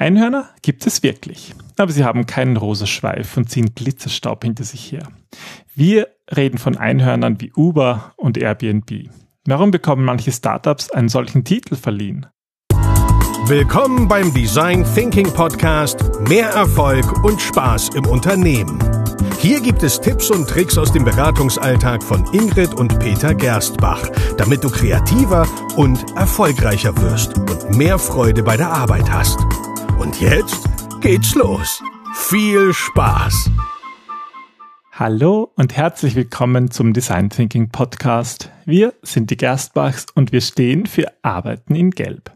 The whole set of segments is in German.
Einhörner gibt es wirklich, aber sie haben keinen rosa Schweif und ziehen Glitzerstaub hinter sich her. Wir reden von Einhörnern wie Uber und Airbnb. Warum bekommen manche Startups einen solchen Titel verliehen? Willkommen beim Design Thinking Podcast Mehr Erfolg und Spaß im Unternehmen. Hier gibt es Tipps und Tricks aus dem Beratungsalltag von Ingrid und Peter Gerstbach, damit du kreativer und erfolgreicher wirst und mehr Freude bei der Arbeit hast. Und jetzt geht's los. Viel Spaß! Hallo und herzlich willkommen zum Design Thinking Podcast. Wir sind die Gerstbachs und wir stehen für Arbeiten in Gelb.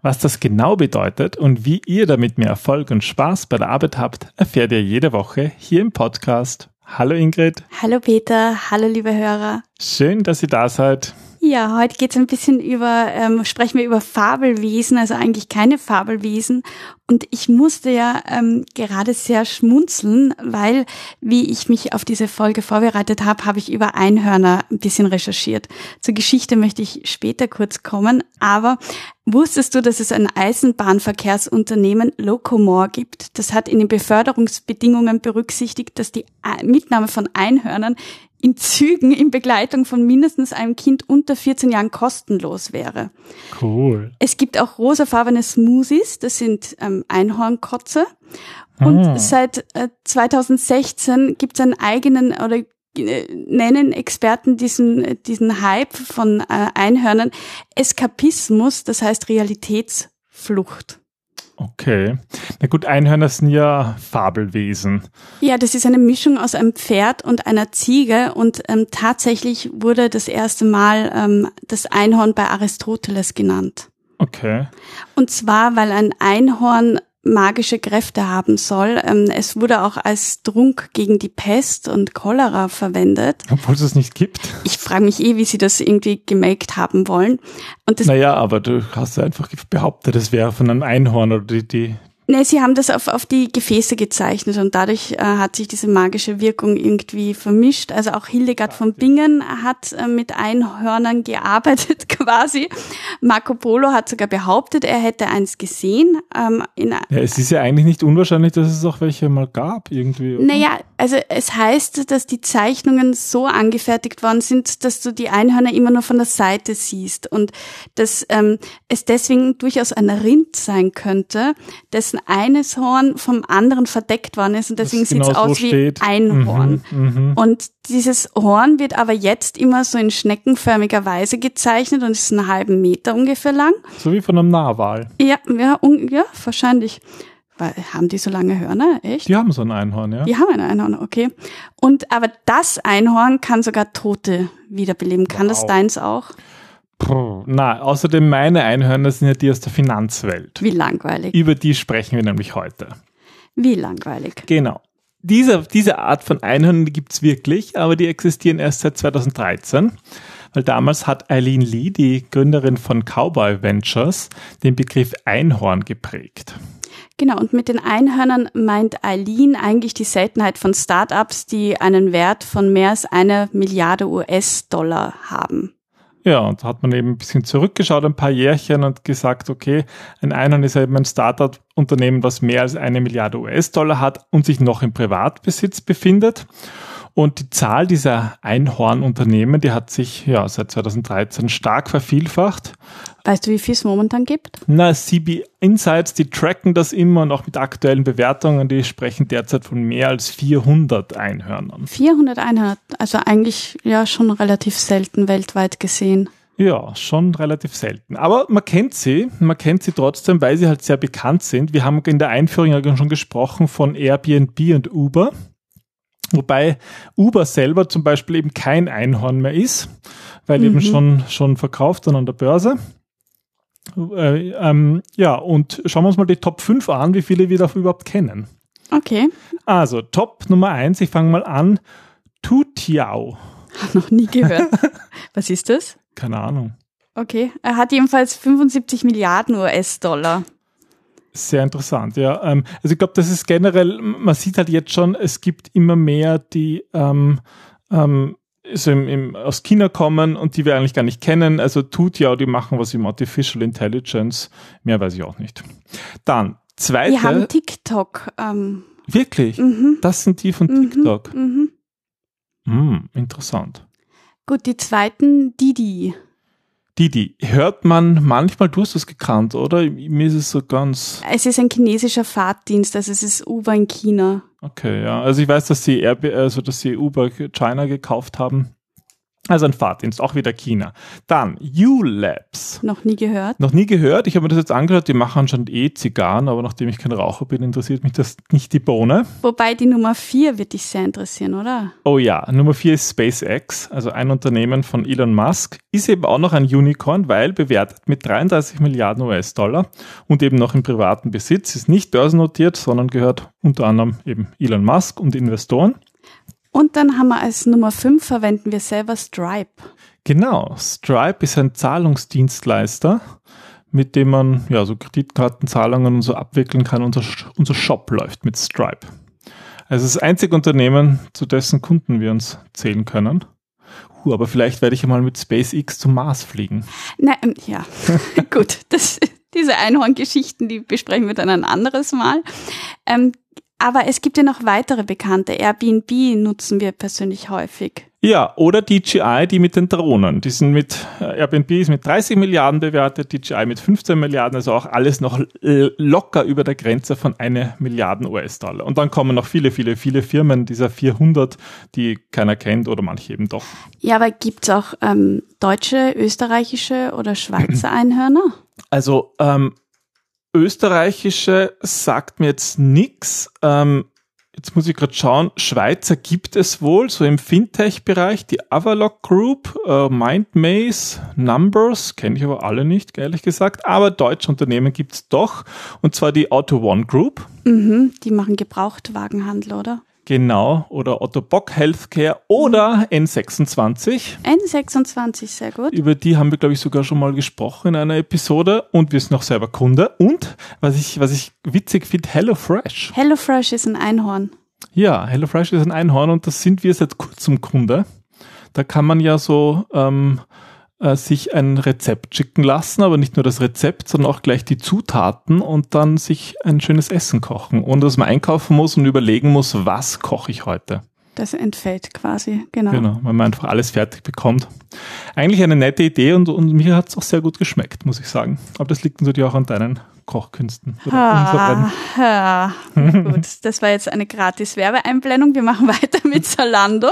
Was das genau bedeutet und wie ihr damit mehr Erfolg und Spaß bei der Arbeit habt, erfährt ihr jede Woche hier im Podcast. Hallo Ingrid. Hallo Peter. Hallo liebe Hörer. Schön, dass ihr da seid. Ja, heute geht es ein bisschen über, ähm, sprechen wir über Fabelwesen, also eigentlich keine Fabelwesen. Und ich musste ja ähm, gerade sehr schmunzeln, weil, wie ich mich auf diese Folge vorbereitet habe, habe ich über Einhörner ein bisschen recherchiert. Zur Geschichte möchte ich später kurz kommen, aber wusstest du, dass es ein Eisenbahnverkehrsunternehmen Locomore gibt? Das hat in den Beförderungsbedingungen berücksichtigt, dass die Mitnahme von Einhörnern in Zügen in Begleitung von mindestens einem Kind unter 14 Jahren kostenlos wäre. Cool. Es gibt auch rosafarbene Smoothies, das sind ähm, Einhornkotze. Und ah. seit äh, 2016 gibt es einen eigenen oder äh, nennen Experten diesen, diesen Hype von äh, Einhörnern Eskapismus, das heißt Realitätsflucht. Okay. Na gut, Einhörner sind ja Fabelwesen. Ja, das ist eine Mischung aus einem Pferd und einer Ziege und ähm, tatsächlich wurde das erste Mal ähm, das Einhorn bei Aristoteles genannt. Okay. Und zwar, weil ein Einhorn magische Kräfte haben soll. Ähm, es wurde auch als Trunk gegen die Pest und Cholera verwendet. Obwohl es es nicht gibt. Ich frage mich eh, wie sie das irgendwie gemaked haben wollen. Und das naja, aber du hast einfach behauptet, es wäre von einem Einhorn oder die, die, Ne, sie haben das auf, auf die Gefäße gezeichnet und dadurch äh, hat sich diese magische Wirkung irgendwie vermischt. Also auch Hildegard von Bingen hat äh, mit Einhörnern gearbeitet quasi. Marco Polo hat sogar behauptet, er hätte eins gesehen. Ähm, ja, es ist ja eigentlich nicht unwahrscheinlich, dass es auch welche mal gab irgendwie. Oder? Naja, also es heißt, dass die Zeichnungen so angefertigt worden sind, dass du die Einhörner immer nur von der Seite siehst und dass ähm, es deswegen durchaus ein Rind sein könnte, dessen eines Horn vom anderen verdeckt worden ist und deswegen sieht es genau aus so wie steht. ein Horn. Mhm, mh. Und dieses Horn wird aber jetzt immer so in schneckenförmiger Weise gezeichnet und ist einen halben Meter ungefähr lang. So wie von einem Narwal. Ja, ja, ja wahrscheinlich. Weil, haben die so lange Hörner? Echt? Die haben so ein Einhorn, ja. Die haben ein Einhorn, okay. Und aber das Einhorn kann sogar Tote wiederbeleben. Kann wow. das deins auch? Na, außerdem meine Einhörner sind ja die aus der Finanzwelt. Wie langweilig. Über die sprechen wir nämlich heute. Wie langweilig. Genau. Diese, diese Art von Einhörnern gibt es wirklich, aber die existieren erst seit 2013. Weil damals hat Eileen Lee, die Gründerin von Cowboy Ventures, den Begriff Einhorn geprägt. Genau, und mit den Einhörnern meint Eileen eigentlich die Seltenheit von Startups, die einen Wert von mehr als einer Milliarde US-Dollar haben. Ja, und da hat man eben ein bisschen zurückgeschaut, ein paar Jährchen und gesagt, okay, ein Einhorn ist eben ein Startup-Unternehmen, was mehr als eine Milliarde US-Dollar hat und sich noch im Privatbesitz befindet. Und die Zahl dieser Einhornunternehmen, die hat sich ja seit 2013 stark vervielfacht. Weißt du, wie viel es momentan gibt? Na, CB Insights, die tracken das immer und auch mit aktuellen Bewertungen, die sprechen derzeit von mehr als 400 Einhörnern. 400 Einhörner, also eigentlich ja schon relativ selten weltweit gesehen. Ja, schon relativ selten. Aber man kennt sie, man kennt sie trotzdem, weil sie halt sehr bekannt sind. Wir haben in der Einführung ja schon gesprochen von Airbnb und Uber. Wobei Uber selber zum Beispiel eben kein Einhorn mehr ist, weil mhm. eben schon, schon verkauft und an der Börse. Äh, ähm, ja, und schauen wir uns mal die Top 5 an, wie viele wir davon überhaupt kennen. Okay. Also, Top Nummer 1, ich fange mal an. Tutiao. Hab noch nie gehört. Was ist das? Keine Ahnung. Okay, er hat jedenfalls 75 Milliarden US-Dollar. Sehr interessant, ja. Ähm, also ich glaube, das ist generell, man sieht halt jetzt schon, es gibt immer mehr, die ähm, ähm, so im, im, aus China kommen und die wir eigentlich gar nicht kennen. Also tut ja, die machen was im Artificial Intelligence. Mehr weiß ich auch nicht. Dann zweite. Die haben TikTok. Ähm, wirklich? mhm, Das sind die von Mhm. TikTok. mhm. Hm, interessant. Gut, die zweiten Didi. Didi, hört man manchmal, du hast das gekannt, oder? Mir ist es so ganz, Es ist ein chinesischer Fahrtdienst, also es ist Uber in China. okay, ja. Also ich weiß, dass sie Airb also dass sie Uber China gekauft haben. Also ein Fahrtdienst, auch wieder China. Dann U-Labs. Noch nie gehört. Noch nie gehört. Ich habe mir das jetzt angehört. Die machen anscheinend eh Zigarren, aber nachdem ich kein Raucher bin, interessiert mich das nicht die Bohne. Wobei die Nummer vier wird dich sehr interessieren, oder? Oh ja, Nummer vier ist SpaceX, also ein Unternehmen von Elon Musk. Ist eben auch noch ein Unicorn, weil bewertet mit 33 Milliarden US-Dollar und eben noch im privaten Besitz. Ist nicht börsennotiert, sondern gehört unter anderem eben Elon Musk und Investoren. Und dann haben wir als Nummer fünf verwenden wir selber Stripe. Genau, Stripe ist ein Zahlungsdienstleister, mit dem man ja so Kreditkartenzahlungen und so abwickeln kann. Unser, unser Shop läuft mit Stripe. Also das einzige Unternehmen, zu dessen Kunden wir uns zählen können. Uh, aber vielleicht werde ich einmal mit SpaceX zum Mars fliegen. Na, ähm, ja, gut, das, diese Einhorngeschichten, die besprechen wir dann ein anderes Mal. Ähm, aber es gibt ja noch weitere bekannte. Airbnb nutzen wir persönlich häufig. Ja, oder DJI, die mit den Drohnen. Die sind mit, äh, Airbnb ist mit 30 Milliarden bewertet, DJI mit 15 Milliarden, also auch alles noch äh, locker über der Grenze von eine Milliarden US-Dollar. Und dann kommen noch viele, viele, viele Firmen, dieser 400, die keiner kennt oder manche eben doch. Ja, aber gibt's auch ähm, deutsche, österreichische oder Schweizer Einhörner? Also ähm, österreichische sagt mir jetzt nix. Ähm, jetzt muss ich gerade schauen. Schweizer gibt es wohl, so im Fintech-Bereich, die Avalock Group, äh, Mindmaze, Numbers, kenne ich aber alle nicht, ehrlich gesagt. Aber deutsche Unternehmen gibt's doch, und zwar die Auto One Group. Mhm, die machen Gebrauchtwagenhandel, oder? Genau, oder Otto Bock Healthcare oder N26. N26, sehr gut. Über die haben wir, glaube ich, sogar schon mal gesprochen in einer Episode und wir sind auch selber Kunde. Und was ich, was ich witzig finde, HelloFresh. HelloFresh ist ein Einhorn. Ja, HelloFresh ist ein Einhorn und das sind wir seit kurzem Kunde. Da kann man ja so ähm, äh, sich ein Rezept schicken lassen, aber nicht nur das Rezept, sondern auch gleich die Zutaten und dann sich ein schönes Essen kochen, ohne dass man einkaufen muss und überlegen muss, was koche ich heute. Das entfällt quasi, genau. Genau, weil man einfach alles fertig bekommt. Eigentlich eine nette Idee und, und mir hat es auch sehr gut geschmeckt, muss ich sagen. Aber das liegt natürlich auch an deinen Kochkünsten. Unseren. Ah, ja. Gut, das war jetzt eine gratis Werbeeinblendung. Wir machen weiter mit Zalando.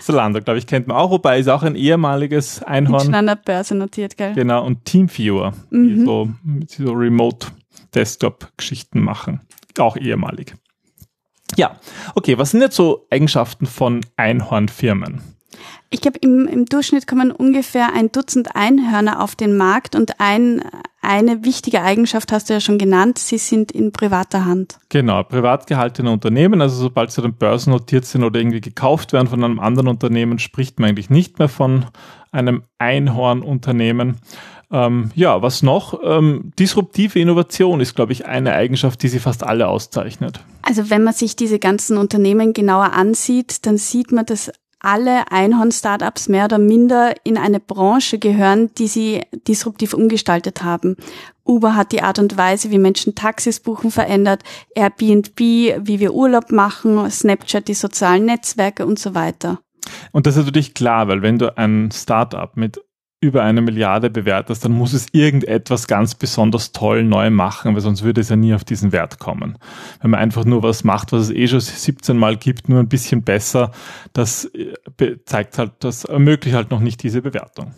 Zalando, glaube ich, kennt man auch, wobei ist auch ein ehemaliges Einhorn. schon an der Börse notiert, gell? Genau, und Teamviewer, die so, die so Remote-Desktop-Geschichten machen. Auch ehemalig. Ja, okay, was sind jetzt so Eigenschaften von Einhornfirmen? Ich glaube, im, im Durchschnitt kommen ungefähr ein Dutzend Einhörner auf den Markt und ein, eine wichtige Eigenschaft hast du ja schon genannt, sie sind in privater Hand. Genau, privat gehaltene Unternehmen, also sobald sie dann börsennotiert sind oder irgendwie gekauft werden von einem anderen Unternehmen, spricht man eigentlich nicht mehr von einem Einhornunternehmen. Ähm, ja, was noch? Ähm, disruptive Innovation ist, glaube ich, eine Eigenschaft, die sie fast alle auszeichnet. Also wenn man sich diese ganzen Unternehmen genauer ansieht, dann sieht man, dass alle Einhorn-Startups mehr oder minder in eine Branche gehören, die sie disruptiv umgestaltet haben. Uber hat die Art und Weise, wie Menschen Taxis buchen, verändert, Airbnb, wie wir Urlaub machen, Snapchat, die sozialen Netzwerke und so weiter. Und das ist natürlich klar, weil wenn du ein Startup mit über eine Milliarde bewertest, dann muss es irgendetwas ganz besonders toll neu machen, weil sonst würde es ja nie auf diesen Wert kommen. Wenn man einfach nur was macht, was es eh schon 17 Mal gibt, nur ein bisschen besser, das äh, zeigt halt, das ermöglicht halt noch nicht diese Bewertung.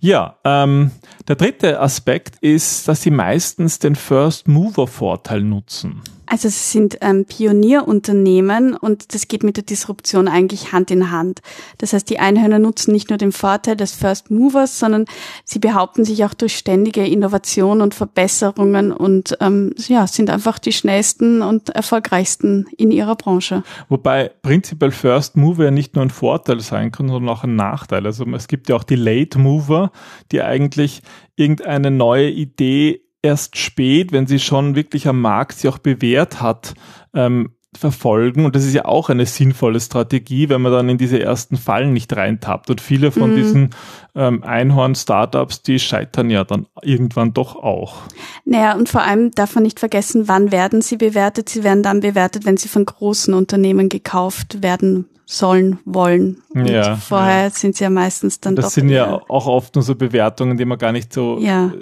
Ja, ähm, der dritte Aspekt ist, dass sie meistens den First Mover Vorteil nutzen. Also es sind ähm, Pionierunternehmen und das geht mit der Disruption eigentlich Hand in Hand. Das heißt, die Einhörner nutzen nicht nur den Vorteil des First Movers, sondern sie behaupten sich auch durch ständige Innovation und Verbesserungen und ähm, ja, sind einfach die schnellsten und erfolgreichsten in ihrer Branche. Wobei prinzipiell First Mover ja nicht nur ein Vorteil sein kann, sondern auch ein Nachteil. Also es gibt ja auch die Late Mover, die eigentlich irgendeine neue Idee erst spät, wenn sie schon wirklich am Markt sich auch bewährt hat, ähm, verfolgen. Und das ist ja auch eine sinnvolle Strategie, wenn man dann in diese ersten Fallen nicht reintappt. Und viele von mhm. diesen ähm, Einhorn-Startups, die scheitern ja dann irgendwann doch auch. Naja, und vor allem darf man nicht vergessen, wann werden sie bewertet? Sie werden dann bewertet, wenn sie von großen Unternehmen gekauft werden sollen, wollen. Und ja, vorher ja. sind sie ja meistens dann das doch. Das sind ja auch oft nur so Bewertungen, die man gar nicht so, ja.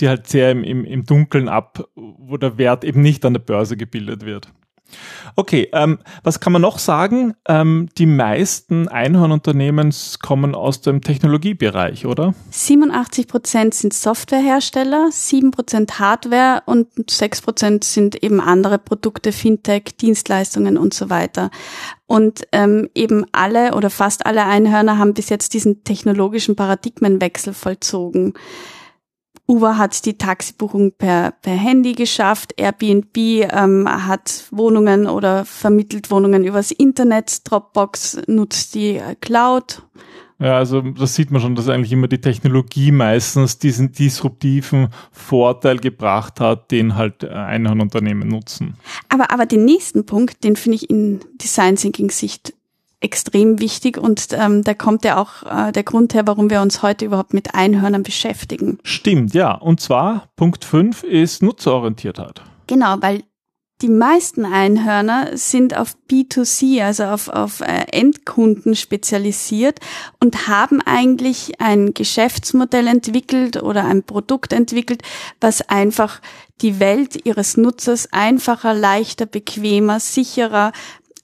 die halt sehr im, im, im Dunkeln ab, wo der Wert eben nicht an der Börse gebildet wird. Okay, ähm, was kann man noch sagen? Ähm, die meisten Einhornunternehmen kommen aus dem Technologiebereich, oder? 87 Prozent sind Softwarehersteller, 7 Prozent Hardware und 6 Prozent sind eben andere Produkte, Fintech, Dienstleistungen und so weiter. Und ähm, eben alle oder fast alle Einhörner haben bis jetzt diesen technologischen Paradigmenwechsel vollzogen. Uber hat die Taxibuchung per, per Handy geschafft. Airbnb ähm, hat Wohnungen oder vermittelt Wohnungen übers Internet. Dropbox nutzt die äh, Cloud. Ja, also das sieht man schon, dass eigentlich immer die Technologie meistens diesen disruptiven Vorteil gebracht hat, den halt äh, Einhornunternehmen nutzen. Aber, aber den nächsten Punkt, den finde ich in Design Thinking Sicht extrem wichtig und ähm, da kommt ja auch äh, der Grund her, warum wir uns heute überhaupt mit Einhörnern beschäftigen. Stimmt, ja. Und zwar Punkt 5 ist Nutzerorientiertheit. Genau, weil die meisten Einhörner sind auf B2C, also auf, auf äh, Endkunden spezialisiert und haben eigentlich ein Geschäftsmodell entwickelt oder ein Produkt entwickelt, was einfach die Welt ihres Nutzers einfacher, leichter, bequemer, sicherer,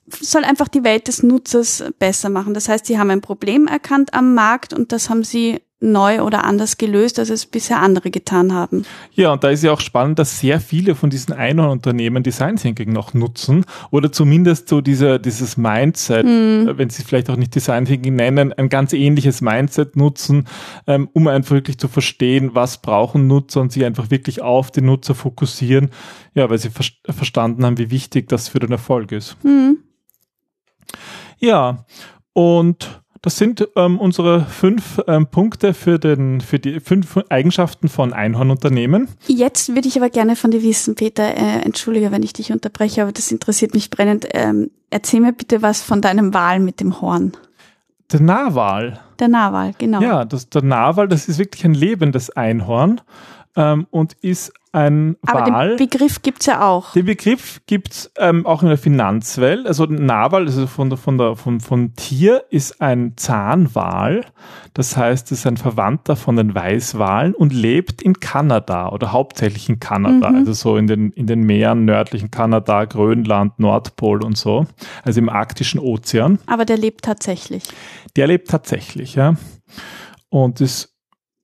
soll einfach die Welt des Nutzers besser machen. Das heißt, sie haben ein Problem erkannt am Markt und das haben sie neu oder anders gelöst, als es bisher andere getan haben. Ja, und da ist ja auch spannend, dass sehr viele von diesen Einhornunternehmen Design Thinking noch nutzen oder zumindest so diese, dieses Mindset, hm. wenn sie vielleicht auch nicht Design Thinking nennen, ein ganz ähnliches Mindset nutzen, ähm, um einfach wirklich zu verstehen, was brauchen Nutzer und sich einfach wirklich auf den Nutzer fokussieren, ja, weil sie ver verstanden haben, wie wichtig das für den Erfolg ist. Hm. Ja, und das sind ähm, unsere fünf ähm, Punkte für, den, für die fünf Eigenschaften von Einhornunternehmen. Jetzt würde ich aber gerne von dir wissen, Peter, äh, entschuldige, wenn ich dich unterbreche, aber das interessiert mich brennend. Ähm, erzähl mir bitte was von deinem Wal mit dem Horn. Der Narwal. Der Narwal, genau. Ja, das, der Narwal, das ist wirklich ein lebendes Einhorn ähm, und ist ein Aber Wal. den Begriff gibt's ja auch. Den Begriff gibt's ähm, auch in der Finanzwelt. Also Narwal, also von der, von der, von, von Tier ist ein Zahnwal. Das heißt, es ist ein Verwandter von den Weißwalen und lebt in Kanada oder hauptsächlich in Kanada. Mhm. Also so in den, in den Meeren nördlichen Kanada, Grönland, Nordpol und so. Also im arktischen Ozean. Aber der lebt tatsächlich. Der lebt tatsächlich, ja. Und ist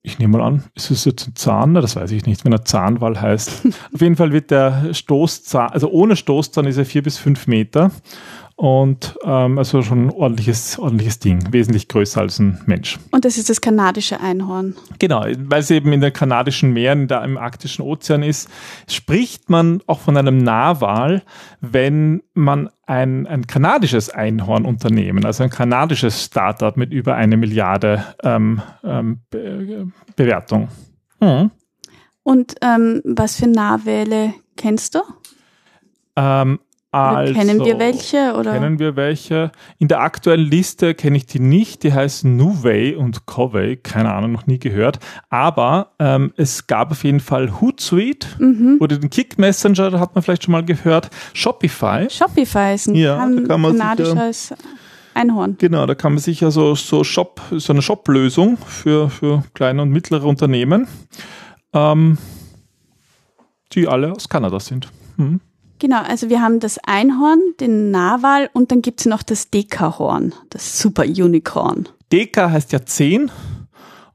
ich nehme mal an, ist es jetzt ein Zahn? Das weiß ich nicht, wenn er Zahnwall heißt. Auf jeden Fall wird der Stoßzahn, also ohne Stoßzahn ist er vier bis fünf Meter und ähm, also schon ein ordentliches, ordentliches Ding, wesentlich größer als ein Mensch. Und das ist das kanadische Einhorn. Genau, weil es eben in den kanadischen Meeren, da im arktischen Ozean ist, spricht man auch von einem Nahwal, wenn man ein, ein kanadisches Einhornunternehmen, also ein kanadisches Startup mit über eine Milliarde ähm, ähm, Be Bewertung. Hm. Und ähm, was für Nahwähle kennst du? Ähm, also, kennen wir welche? Oder? Kennen wir welche? In der aktuellen Liste kenne ich die nicht. Die heißen Nuvei und Covey. Keine Ahnung, noch nie gehört. Aber ähm, es gab auf jeden Fall Hootsuite mhm. oder den Kick Messenger, da hat man vielleicht schon mal gehört. Shopify. Shopify ist ein ja, kan kanadisches Einhorn. Genau, da kann man sich also so Shop, so eine Shop-Lösung für, für kleine und mittlere Unternehmen, ähm, die alle aus Kanada sind. Mhm. Genau, also wir haben das Einhorn, den Narwal und dann gibt es noch das Dekahorn, das Super Unicorn. Deka heißt ja 10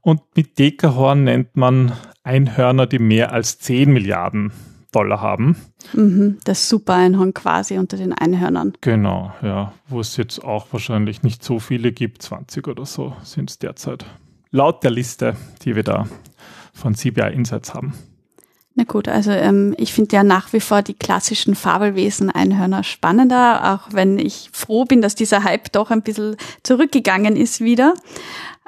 und mit Dekahorn nennt man Einhörner, die mehr als 10 Milliarden Dollar haben. Mhm, das Super Einhorn quasi unter den Einhörnern. Genau, ja, wo es jetzt auch wahrscheinlich nicht so viele gibt, 20 oder so sind es derzeit. Laut der Liste, die wir da von CBI Insights haben. Na gut, also ähm, ich finde ja nach wie vor die klassischen Fabelwesen-Einhörner spannender, auch wenn ich froh bin, dass dieser Hype doch ein bisschen zurückgegangen ist wieder.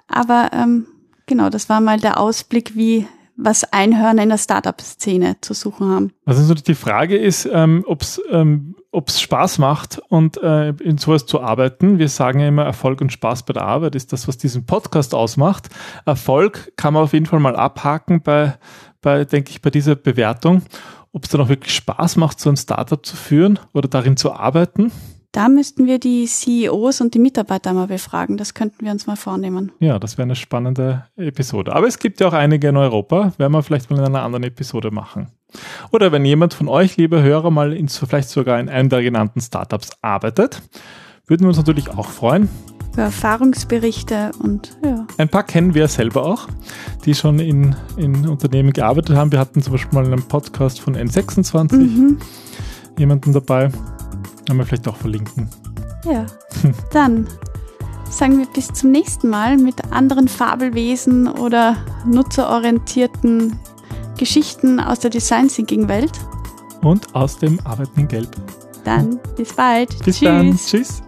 Aber ähm, genau, das war mal der Ausblick, wie was Einhörner in der Startup-Szene zu suchen haben. Also die Frage ist, ähm, ob es ähm, ob es Spaß macht und äh, in sowas zu arbeiten. Wir sagen ja immer, Erfolg und Spaß bei der Arbeit ist das, was diesen Podcast ausmacht. Erfolg kann man auf jeden Fall mal abhaken bei, bei denke ich, bei dieser Bewertung. Ob es dann auch wirklich Spaß macht, so ein Startup zu führen oder darin zu arbeiten. Da müssten wir die CEOs und die Mitarbeiter mal befragen. Das könnten wir uns mal vornehmen. Ja, das wäre eine spannende Episode. Aber es gibt ja auch einige in Europa, werden wir vielleicht mal in einer anderen Episode machen. Oder wenn jemand von euch, liebe Hörer, mal in, vielleicht sogar in einem der genannten Startups arbeitet, würden wir uns natürlich auch freuen. Über Erfahrungsberichte und ja. Ein paar kennen wir selber auch, die schon in, in Unternehmen gearbeitet haben. Wir hatten zum Beispiel mal einen Podcast von N26 mhm. jemanden dabei. Können wir vielleicht auch verlinken. Ja, dann sagen wir bis zum nächsten Mal mit anderen Fabelwesen oder nutzerorientierten Geschichten aus der Design Thinking Welt. Und aus dem Arbeiten in Gelb. Dann bis bald. Bis Tschüss. dann. Tschüss.